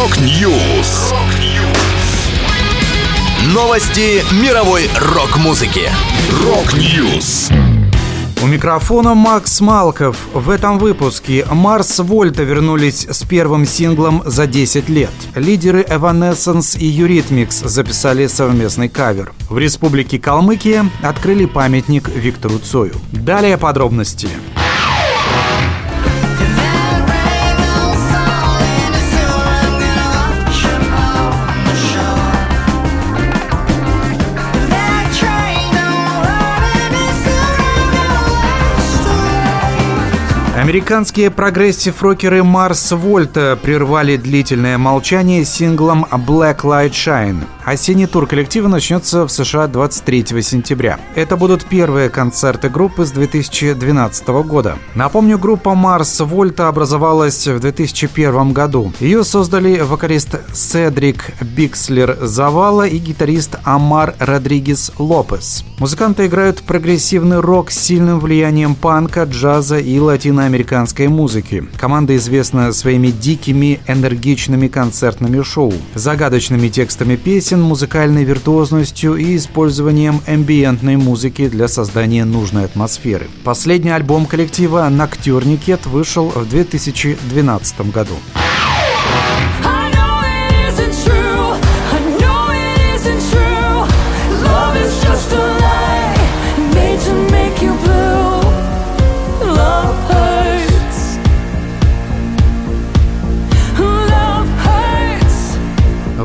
Rock News. Новости мировой рок-музыки. Rock News. У микрофона Макс Малков. В этом выпуске Mars Volta вернулись с первым синглом за 10 лет. Лидеры Evanescence и Eurythmics записали совместный кавер. В республике Калмыкия открыли памятник Виктору Цою. Далее подробности. Американские прогрессив-рокеры Mars Volta прервали длительное молчание синглом Blacklight Shine. Осенний тур коллектива начнется в США 23 сентября. Это будут первые концерты группы с 2012 года. Напомню, группа Mars Volta образовалась в 2001 году. Ее создали вокалист Седрик Бикслер Завала и гитарист Омар Родригес Лопес. Музыканты играют прогрессивный рок с сильным влиянием панка, джаза и латиноамериканской музыки. Команда известна своими дикими, энергичными концертными шоу, загадочными текстами песен, музыкальной виртуозностью и использованием эмбиентной музыки для создания нужной атмосферы. Последний альбом коллектива «Ноктюрникет» вышел в 2012 году.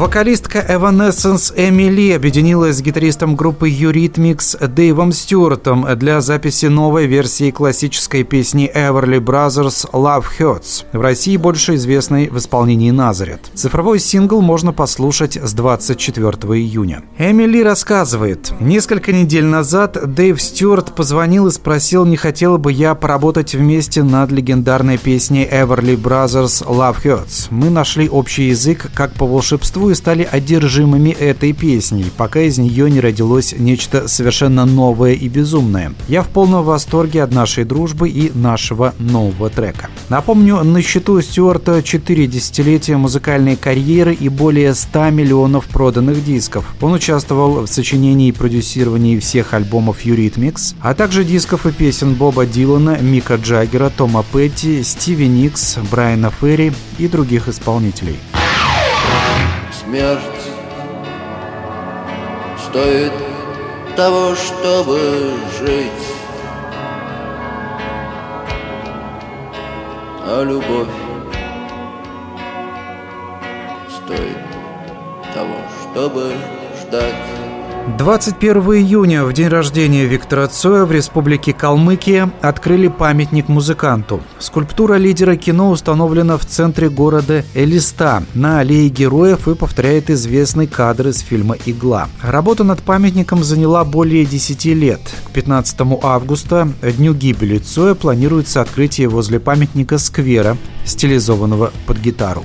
Вокалистка Evanescence Эмили объединилась с гитаристом группы Eurythmics Дэйвом Стюартом для записи новой версии классической песни Everly Brothers Love Hurts, в России больше известной в исполнении Назарет. Цифровой сингл можно послушать с 24 июня. Эмили рассказывает, несколько недель назад Дэйв Стюарт позвонил и спросил, не хотела бы я поработать вместе над легендарной песней Everly Brothers Love Hurts. Мы нашли общий язык как по волшебству и стали одержимыми этой песней, пока из нее не родилось нечто совершенно новое и безумное. Я в полном восторге от нашей дружбы и нашего нового трека. Напомню, на счету Стюарта 4 десятилетия музыкальной карьеры и более 100 миллионов проданных дисков. Он участвовал в сочинении и продюсировании всех альбомов Eurythmics, а также дисков и песен Боба Дилана, Мика Джаггера, Тома Петти, Стиви Никс, Брайана Ферри и других исполнителей смерть стоит того, чтобы жить. А любовь стоит того, чтобы ждать. 21 июня, в день рождения Виктора Цоя в республике Калмыкия, открыли памятник музыканту. Скульптура лидера кино установлена в центре города Элиста на аллее героев и повторяет известный кадр из фильма «Игла». Работа над памятником заняла более 10 лет. К 15 августа, дню гибели Цоя, планируется открытие возле памятника сквера, стилизованного под гитару.